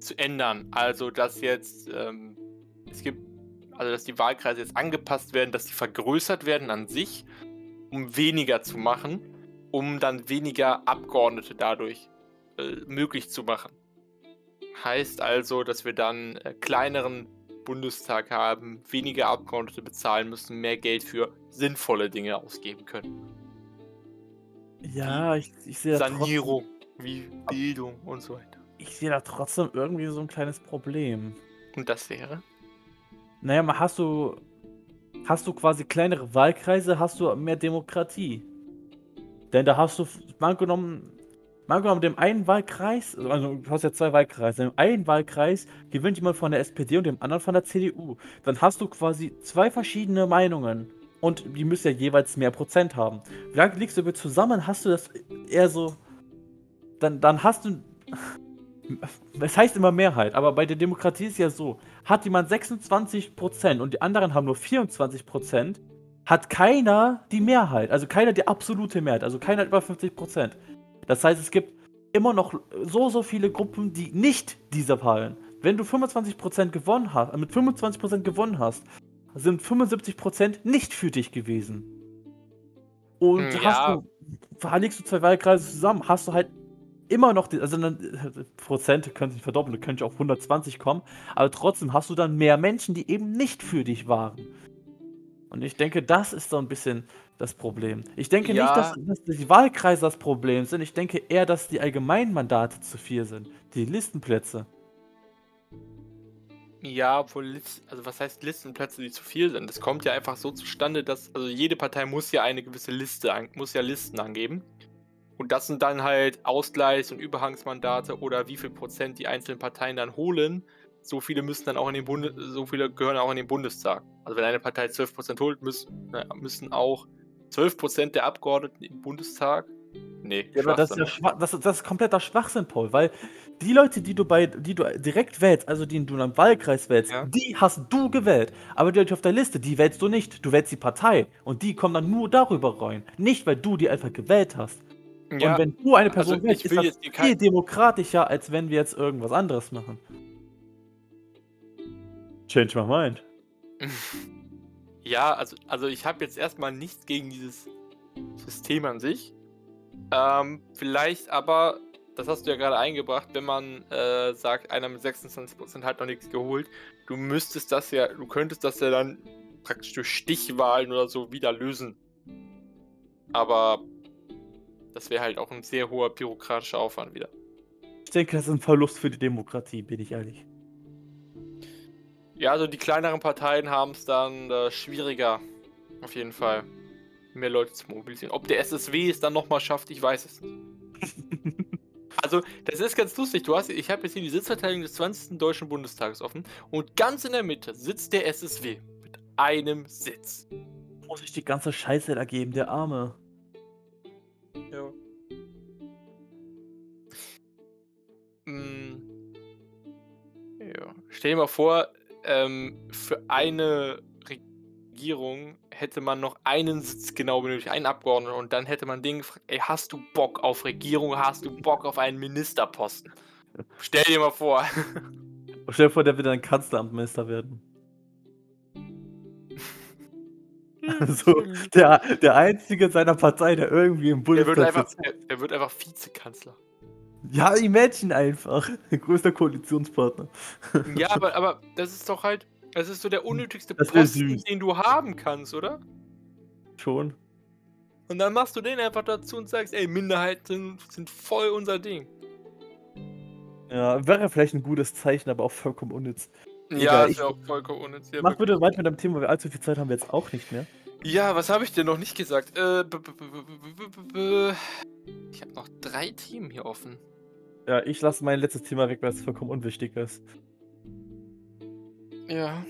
zu ändern. Also, dass jetzt ähm, es gibt, also dass die Wahlkreise jetzt angepasst werden, dass sie vergrößert werden an sich, um weniger zu machen, um dann weniger Abgeordnete dadurch äh, möglich zu machen. Heißt also, dass wir dann äh, kleineren Bundestag haben, weniger Abgeordnete bezahlen müssen, mehr Geld für sinnvolle Dinge ausgeben können. Ja, ich, ich sehe da trotzdem, Sanierung, wie Bildung und so weiter. ich sehe da trotzdem irgendwie so ein kleines Problem. Und das wäre? Naja, mal hast du, hast du quasi kleinere Wahlkreise, hast du mehr Demokratie. Denn da hast du, mal angenommen, angenommen, dem einen Wahlkreis, also du hast ja zwei Wahlkreise, im einen Wahlkreis gewinnt jemand von der SPD und dem anderen von der CDU. Dann hast du quasi zwei verschiedene Meinungen. Und die müssen ja jeweils mehr Prozent haben. Wie lange liegst du zusammen, hast du das eher so. Dann, dann hast du. Es heißt immer Mehrheit, aber bei der Demokratie ist ja so: hat jemand 26% und die anderen haben nur 24%, hat keiner die Mehrheit. Also keiner die absolute Mehrheit. Also keiner über 50%. Das heißt, es gibt immer noch so, so viele Gruppen, die nicht diese Wahlen. Wenn du 25% gewonnen hast, mit 25% gewonnen hast, sind 75% nicht für dich gewesen. Und Hm, hast ja. du, vereinigst du zwei Wahlkreise zusammen, hast du halt immer noch, die, also dann, äh, Prozente können sich verdoppeln, da könnte auf 120 kommen, aber trotzdem hast du dann mehr Menschen, die eben nicht für dich waren. Und ich denke, das ist so ein bisschen das Problem. Ich denke Ja. nicht, dass, dass die Wahlkreise das Problem sind. Ich denke eher, dass die Allgemeinmandate zu viel sind. Die Listenplätze. Ja, obwohl, Lis- also was heißt Listenplätze, die zu viel sind? Das kommt ja einfach so zustande, dass, also jede Partei muss ja eine gewisse Liste, an, muss ja Listen angeben. Und das sind dann halt Ausgleichs- und Überhangsmandate oder wie viel Prozent die einzelnen Parteien dann holen. So viele müssen dann auch in den Bundes, so viele gehören auch in den Bundestag. Also wenn eine Partei 12% holt, müssen, müssen auch 12% der Abgeordneten im Bundestag. Nee, Ja, aber das ist, ja das, das ist kompletter Schwachsinn, Paul, weil die Leute, die du bei, die du direkt wählst, also die du in einem Wahlkreis wählst, Ja. die hast du gewählt. Aber die Leute auf der Liste, die wählst du nicht. Du wählst die Partei. Und die kommen dann nur darüber rein. Nicht, weil du die einfach gewählt hast. Ja, Und wenn du eine Person also ich ist das viel demokratischer, als wenn wir jetzt irgendwas anderes machen. Change my mind. [laughs] Ja, also, also ich habe jetzt erstmal nichts gegen dieses System an sich. Ähm, vielleicht aber, das hast du ja gerade eingebracht, wenn man äh, sagt, einer mit 26% hat noch nichts geholt, du müsstest das ja, du könntest das ja dann praktisch durch Stichwahlen oder so wieder lösen. Aber das wäre halt auch ein sehr hoher bürokratischer Aufwand wieder. Ich denke, das ist ein Verlust für die Demokratie, bin ich ehrlich. Ja, also die kleineren Parteien haben es dann äh, schwieriger. Auf jeden Fall. Mehr Leute zu mobilisieren. Ob der SSW es dann nochmal schafft, ich weiß es nicht. [laughs] Also, das ist ganz lustig. Du hast, ich habe jetzt hier die Sitzverteilung des 20. Deutschen Bundestages offen und ganz in der Mitte sitzt der SSW mit einem Sitz. Muss ich die ganze Scheiße da geben, der Arme. Stell dir mal vor, ähm, für eine Regierung hätte man noch einen Sitz genau benötigt, einen Abgeordneten, und dann hätte man den gefragt, ey, hast du Bock auf Regierung, hast du Bock auf einen Ministerposten? Stell dir mal vor. [laughs] Stell dir vor, der wird dann Kanzleramtminister werden. [laughs] So, der, der einzige seiner Partei, der irgendwie im wird, Bundestag einfach, sitzt. er, er wird einfach Vizekanzler. Ja, imagine einfach. [laughs] Größter Koalitionspartner. Ja, aber, aber das ist doch halt. Das ist so der unnötigste Posten, den du haben kannst, oder? Schon. Und dann machst du den einfach dazu und sagst, ey, Minderheiten sind, voll unser Ding. Ja, wäre vielleicht ein gutes Zeichen, aber auch vollkommen unnütz. Ja, Egal, ist ja auch vollkommen unnütz. Ja, Mach bitte weiter mit dem Thema, weil allzu viel Zeit haben wir jetzt auch nicht mehr. Ja, was habe ich dir noch nicht gesagt? Äh, ich habe noch drei Themen hier offen. Ja, ich lasse mein letztes Thema weg, weil es vollkommen unwichtig ist. Ja.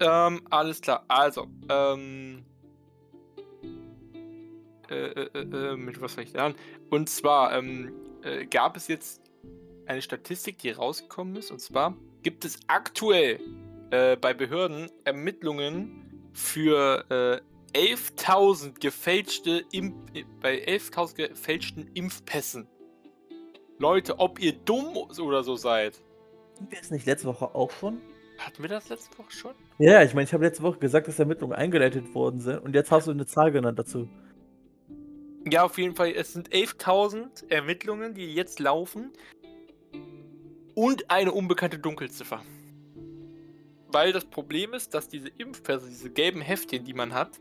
Ähm, alles klar. Also, ähm. Äh, äh, äh, äh, mit was fange ich da an? Und zwar, ähm, äh, gab es jetzt eine Statistik, die rausgekommen ist. Und zwar gibt es aktuell äh, bei Behörden Ermittlungen für äh, 11.000 gefälschte Imp bei 11.000 gefälschten Impfpässen. Leute, ob ihr dumm oder so seid. Wäre es nicht letzte Woche auch schon? Hatten wir das letzte Woche schon? Ja, ich meine, ich habe letzte Woche gesagt, dass Ermittlungen eingeleitet worden sind und jetzt hast du eine Zahl genannt dazu. Ja, auf jeden Fall. Es sind 11.000 Ermittlungen, die jetzt laufen. Und eine unbekannte Dunkelziffer. Weil das Problem ist, dass diese Impfpässe, diese gelben Heftchen, die man hat,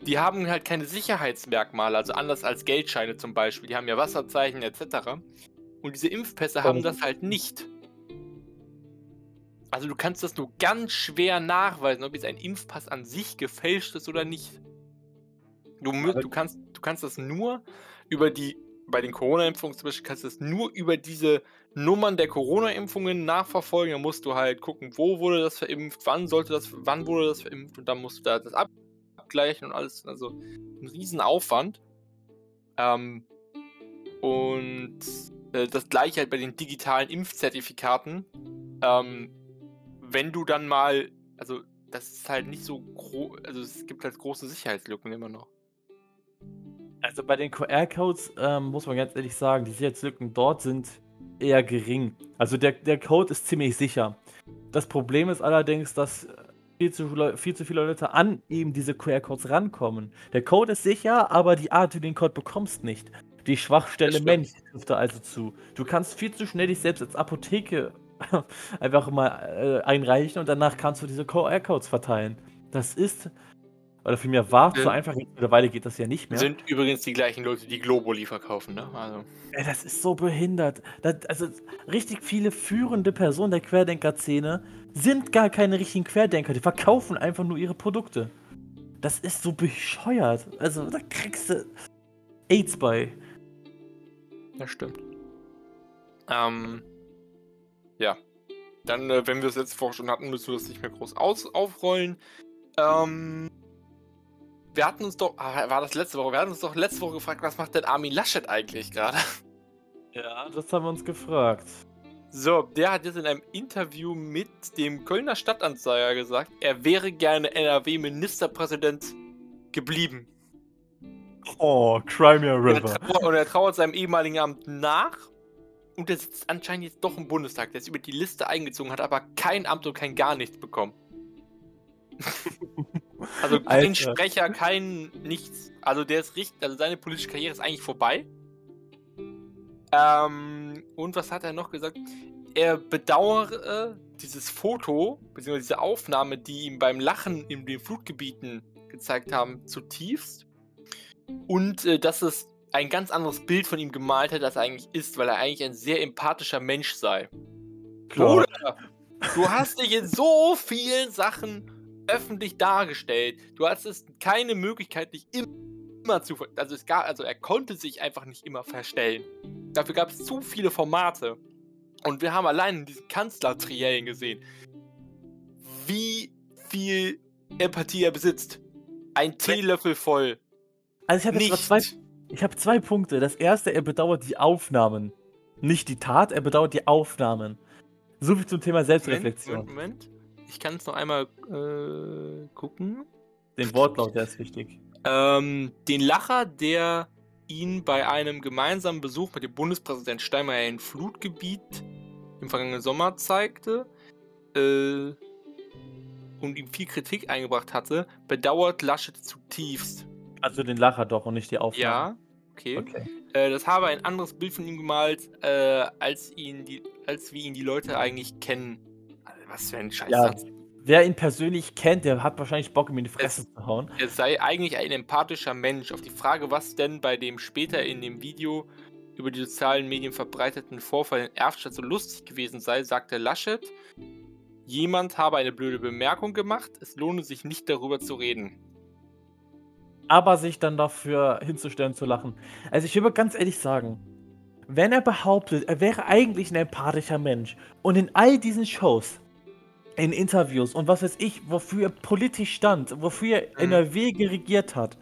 die haben halt keine Sicherheitsmerkmale. Also anders als Geldscheine zum Beispiel. Die haben ja Wasserzeichen etc. Und diese Impfpässe haben Oh. das halt nicht. Also du kannst das nur ganz schwer nachweisen, ob jetzt ein Impfpass an sich gefälscht ist oder nicht. Du, du, kannst, du kannst das nur über die, bei den Corona-Impfungen zum Beispiel, kannst du das nur über diese Nummern der Corona-Impfungen nachverfolgen. Da musst du halt gucken, wo wurde das verimpft, wann sollte das, wann wurde das verimpft und dann musst du da das ab- abgleichen und alles. Also ein Riesenaufwand. Ähm, und äh, das gleiche halt bei den digitalen Impfzertifikaten. Ähm, wenn du dann mal, also das ist halt nicht so groß, also es gibt halt große Sicherheitslücken immer noch. Also bei den QR-Codes ähm, muss man ganz ehrlich sagen, die Sicherheitslücken dort sind eher gering. Also der, der Code ist ziemlich sicher. Das Problem ist allerdings, dass viel zu, viel zu viele Leute an eben diese QR-Codes rankommen. Der Code ist sicher, aber die Art, wie du den Code bekommst, nicht. Die Schwachstelle. Mensch trifft da also zu. Du kannst viel zu schnell dich selbst als Apotheke [laughs] einfach mal äh, einreichen und danach kannst du diese QR-Codes verteilen. Das ist, oder vielmehr war so Ja. einfach, mittlerweile geht das ja nicht mehr. Sind übrigens die gleichen Leute, die Globuli verkaufen, ne? Also. Ey, das ist so behindert. Das, also richtig viele führende Personen der Querdenker-Szene sind gar keine richtigen Querdenker. Die verkaufen einfach nur ihre Produkte. Das ist so bescheuert. Also da kriegst du AIDS bei. Das stimmt. Ähm, ja. Dann, äh, wenn wir es letzte Woche schon hatten, müssen wir das nicht mehr groß aus aufrollen. Ähm, wir hatten uns doch, ah, war das letzte Woche? Wir hatten uns doch letzte Woche gefragt, was macht denn Armin Laschet eigentlich gerade? [laughs] Ja, das haben wir uns gefragt. So, der hat jetzt in einem Interview mit dem Kölner Stadtanzeiger gesagt, er wäre gerne NRW-Ministerpräsident geblieben. Oh, Crimea Er River. trauert, und er trauert seinem ehemaligen Amt nach. Und er sitzt anscheinend jetzt doch im Bundestag. Der ist über die Liste eingezogen, hat aber kein Amt und kein gar nichts bekommen. [laughs] also [laughs] kein. Sprecher, kein nichts. Also der ist richtig, also seine politische Karriere ist eigentlich vorbei. Ähm, und was hat er noch gesagt? Er bedauere dieses Foto, beziehungsweise diese Aufnahme, die ihm beim Lachen in den Flutgebieten gezeigt haben, zutiefst. Und äh, dass es ein ganz anderes Bild von ihm gemalt hat, als er eigentlich ist, weil er eigentlich ein sehr empathischer Mensch sei. Klar. Bruder, du hast dich in so vielen Sachen öffentlich dargestellt. Du hattest keine Möglichkeit, dich immer zu. Also, es gab, also er konnte sich einfach nicht immer verstellen. Dafür gab es zu viele Formate. Und wir haben allein in diesen Kanzlertriellen gesehen, wie viel Empathie er besitzt. Ein Teelöffel voll. Also ich habe jetzt zwei, ich habe zwei Punkte. Das erste, er bedauert die Aufnahmen. Nicht die Tat, er bedauert die Aufnahmen. So viel zum Thema Selbstreflexion. Moment, Moment. Ich kann es noch einmal äh, gucken. Den Wortlaut, der ist wichtig. Ähm, den Lacher, der ihn bei einem gemeinsamen Besuch mit dem Bundespräsident Steinmeier in Flutgebiet im vergangenen Sommer zeigte äh, und ihm viel Kritik eingebracht hatte, bedauert Laschet zutiefst. Also den Lacher doch und nicht die Aufnahmen. Ja, okay. Okay. Äh, das habe ein anderes Bild von ihm gemalt, äh, als ihn die, als wie ihn die Leute eigentlich kennen. Was für ein Scheiß. Ja, wer ihn persönlich kennt, der hat wahrscheinlich Bock, ihm in die Fresse es, zu hauen. Er sei eigentlich ein empathischer Mensch. Auf die Frage, was denn bei dem später in dem Video über die sozialen Medien verbreiteten Vorfall in Erftstadt so lustig gewesen sei, sagte Laschet, jemand habe eine blöde Bemerkung gemacht, es lohne sich nicht darüber zu reden. Aber sich dann dafür hinzustellen, zu lachen. Also ich würde ganz ehrlich sagen, wenn er behauptet, er wäre eigentlich ein empathischer Mensch und in all diesen Shows, in Interviews und was weiß ich, wofür er politisch stand, wofür er mhm. NRW regiert hat,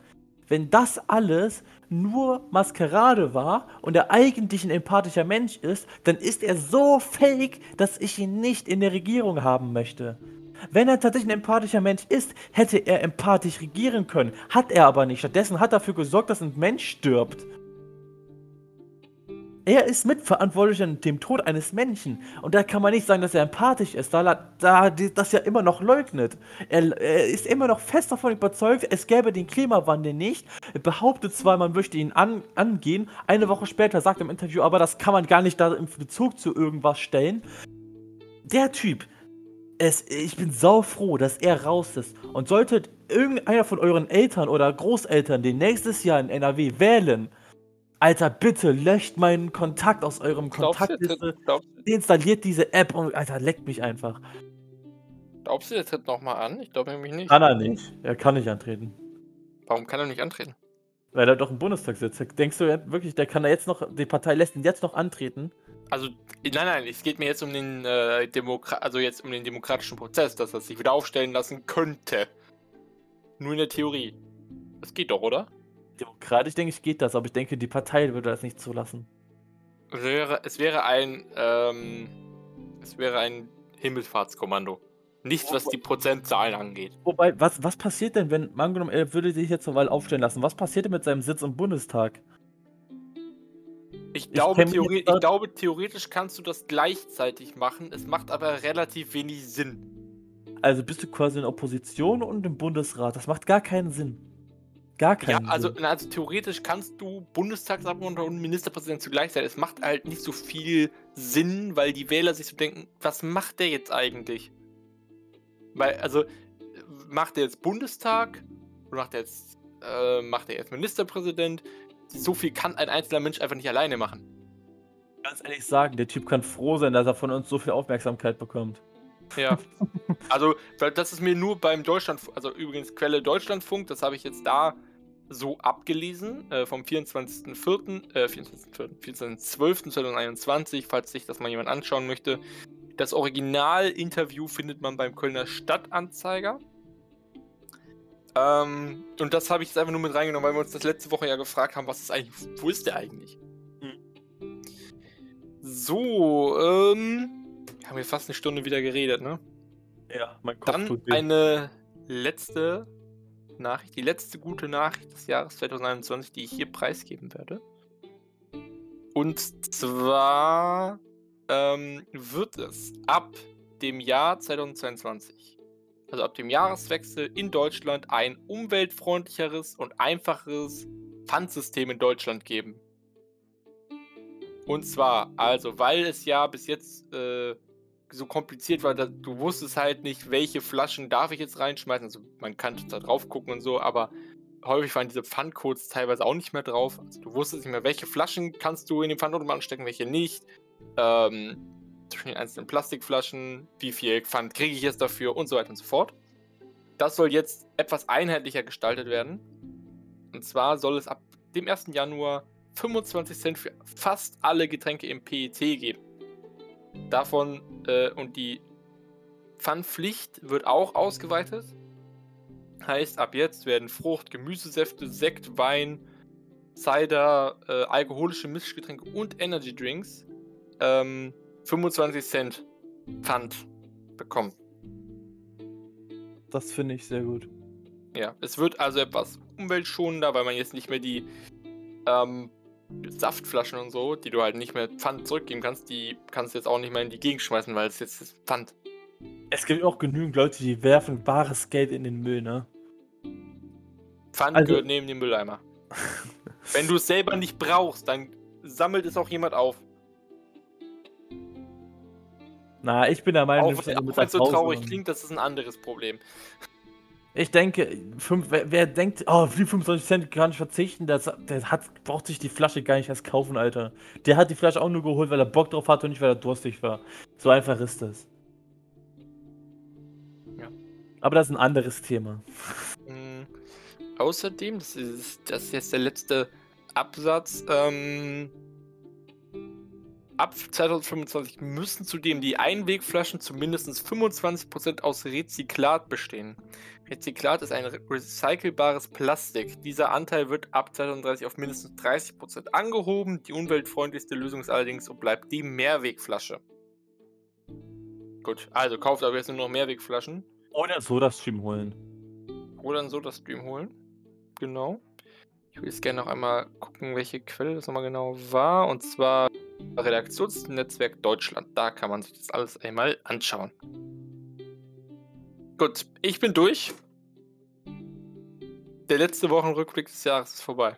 wenn das alles nur Maskerade war und er eigentlich ein empathischer Mensch ist, dann ist er so fake, dass ich ihn nicht in der Regierung haben möchte. Wenn er tatsächlich ein empathischer Mensch ist, hätte er empathisch regieren können. Hat er aber nicht. Stattdessen hat er dafür gesorgt, dass ein Mensch stirbt. Er ist mitverantwortlich an dem Tod eines Menschen. Und da kann man nicht sagen, dass er empathisch ist, da, da das ja immer noch leugnet. Er, er, ist immer noch fest davon überzeugt, es gäbe den Klimawandel nicht. Er behauptet zwar, man möchte ihn an, angehen. Eine Woche später sagt er im Interview, aber das kann man gar nicht da im Bezug zu irgendwas stellen. Der Typ, es, ich bin sau froh, dass er raus ist. Und sollte irgendeiner von euren Eltern oder Großeltern den nächstes Jahr in NRW wählen, Alter, bitte löscht meinen Kontakt aus eurem Kontaktliste. Installiert diese App und Alter, leckt mich einfach. Glaubst du, der tritt nochmal an? Ich glaube nämlich nicht. Kann er nicht. Er kann nicht antreten. Warum kann er nicht antreten? Weil er doch im Bundestag sitzt. Denkst du wirklich, der kann da jetzt noch, die Partei lässt ihn jetzt noch antreten? Also, nein, nein, es geht mir jetzt um den äh, Demokra also jetzt um den demokratischen Prozess, dass er sich wieder aufstellen lassen könnte. Nur in der Theorie. Das geht doch, oder? Demokratisch denke ich, geht das, aber ich denke, die Partei würde das nicht zulassen. Es wäre, es wäre ein, ähm, es wäre ein Himmelfahrtskommando. Nichts, was die Prozentzahlen angeht. Wobei, was, was passiert denn, wenn, angenommen, er würde sich jetzt zur Wahl aufstellen lassen? Was passiert denn mit seinem Sitz im Bundestag? Ich glaube, ich, theore ich glaube, theoretisch kannst du das gleichzeitig machen. Es macht aber relativ wenig Sinn. Also bist du quasi in Opposition und im Bundesrat. Das macht gar keinen Sinn. Gar keinen Ja, also, also theoretisch kannst du Bundestagsabgeordneter und Ministerpräsident zugleich sein. Es macht halt nicht so viel Sinn, weil die Wähler sich so denken, was macht der jetzt eigentlich? Weil, also, macht er jetzt Bundestag oder macht er jetzt, äh, macht er jetzt Ministerpräsident? So viel kann ein einzelner Mensch einfach nicht alleine machen. Ganz ehrlich sagen, der Typ kann froh sein, dass er von uns so viel Aufmerksamkeit bekommt. Ja. Also, das ist mir nur beim Deutschland, also übrigens Quelle Deutschlandfunk, das habe ich jetzt da so abgelesen, äh, vom 24.04., äh, 24.12.2021, falls sich das mal jemand anschauen möchte. Das Originalinterview findet man beim Kölner Stadtanzeiger. Ähm, und das habe ich jetzt einfach nur mit reingenommen, weil wir uns das letzte Woche ja gefragt haben, was ist eigentlich, wo ist der eigentlich? Hm. So, ähm, haben wir fast eine Stunde wieder geredet, ne? Ja, mein Kopf Dann tut weh. eine letzte Nachricht, die letzte gute Nachricht des Jahres 2021, die ich hier preisgeben werde. Und zwar ähm, wird es ab dem Jahr 2022, also ab dem Jahreswechsel in Deutschland, ein umweltfreundlicheres und einfacheres Pfandsystem in Deutschland geben. Und zwar, also, weil es ja bis jetzt äh, so kompliziert war, dass du wusstest halt nicht, welche Flaschen darf ich jetzt reinschmeißen. Also man kann da drauf gucken und so, aber häufig waren diese Pfandcodes teilweise auch nicht mehr drauf. Also du wusstest nicht mehr, welche Flaschen kannst du in den Pfandautomaten stecken, welche nicht. Ähm, zwischen den einzelnen Plastikflaschen, wie viel Pfand kriege ich jetzt dafür und so weiter und so fort. Das soll jetzt etwas einheitlicher gestaltet werden. Und zwar soll es ab dem 1. Januar 25 Cent für fast alle Getränke im PET geben. Davon äh, und die Pfandpflicht wird auch ausgeweitet. Heißt, ab jetzt werden Frucht, Gemüsesäfte, Sekt, Wein, Cider, äh, alkoholische Mischgetränke und Energy Drinks ähm, 25 Cent Pfand bekommen. Das finde ich sehr gut. Ja, es wird also etwas umweltschonender, weil man jetzt nicht mehr die ähm, Saftflaschen und so, die du halt nicht mehr Pfand zurückgeben kannst, die kannst du jetzt auch nicht mehr in die Gegend schmeißen, weil es jetzt ist Pfand. Es gibt auch genügend Leute, die werfen bares Geld in den Müll, ne? Pfand also, gehört neben dem Mülleimer. Wenn du es selber nicht brauchst, dann sammelt es auch jemand auf. Na, ich bin der Meinung, Auch, auch wenn es so traurig klingt, das ist ein anderes Problem. Ich denke, fünf, wer, wer denkt, oh, auf die 25 Cent kann ich verzichten, der, der hat, braucht sich die Flasche gar nicht erst kaufen, Alter. Der hat die Flasche auch nur geholt, weil er Bock drauf hatte und nicht, weil er durstig war. So einfach ist das. Ja. Aber das ist ein anderes Thema. Mm, Außerdem, das ist, das ist jetzt der letzte Absatz, ähm, ab 2025 müssen zudem die Einwegflaschen zu mindestens 25% aus Rezyklat bestehen. Rezyklat ist ein re- recycelbares Plastik. Dieser Anteil wird ab 2030 auf mindestens 30% angehoben. Die umweltfreundlichste Lösung ist allerdings und bleibt die Mehrwegflasche. Gut, also kauft aber jetzt nur noch Mehrwegflaschen. Oder Soda-Stream holen. Oder ein Soda-Stream holen. Genau. Ich will jetzt gerne noch einmal gucken, welche Quelle das nochmal genau war. Und zwar Redaktionsnetzwerk Deutschland. Da kann man sich das alles einmal anschauen. Gut, ich bin durch. Der letzte Wochenrückblick des Jahres ist vorbei.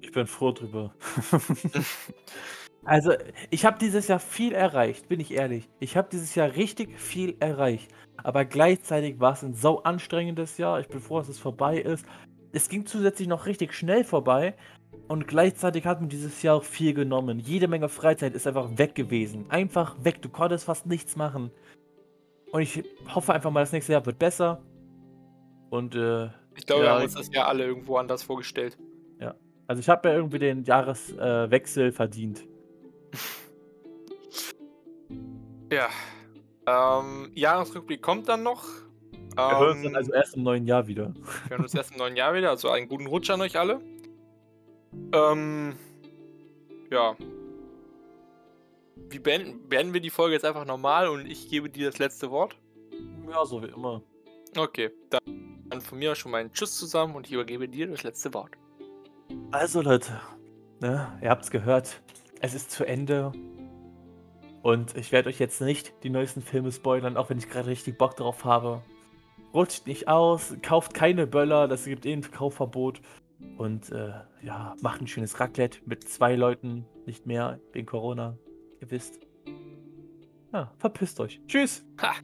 Ich bin froh drüber. [laughs] [laughs] also, ich habe dieses Jahr viel erreicht, bin ich ehrlich. Ich habe dieses Jahr richtig viel erreicht. Aber gleichzeitig war es ein sau anstrengendes Jahr. Ich bin froh, dass es vorbei ist. Es ging zusätzlich noch richtig schnell vorbei. Und gleichzeitig hat mir dieses Jahr auch viel genommen. Jede Menge Freizeit ist einfach weg gewesen. Einfach weg. Du konntest fast nichts machen. Und ich hoffe einfach mal, das nächste Jahr wird besser. Und äh, Ich glaube, wir Ja, haben uns das ja alle irgendwo anders vorgestellt. also ich habe ja irgendwie den Jahreswechsel äh, verdient. [laughs] Ja. Ähm, Jahresrückblick kommt dann noch. Wir hören uns Ähm, dann also erst im neuen Jahr wieder. Wir hören uns erst im neuen Jahr wieder, also einen guten Rutsch an euch alle. Ähm, ja. Wie beenden, beenden wir die Folge jetzt einfach normal und ich gebe dir das letzte Wort? Ja, so wie immer. Okay, dann, dann von mir schon mal einen Tschüss zusammen und ich übergebe dir das letzte Wort. Also Leute, ne, ihr habt's gehört. Es ist zu Ende. Und ich werde euch jetzt nicht die neuesten Filme spoilern, auch wenn ich gerade richtig Bock drauf habe. Rutscht nicht aus, kauft keine Böller, das gibt eh ein Kaufverbot. Und äh, ja, macht ein schönes Raclette mit zwei Leuten, nicht mehr, wegen Corona. Ihr wisst. Ja, verpisst euch. Tschüss. Ha.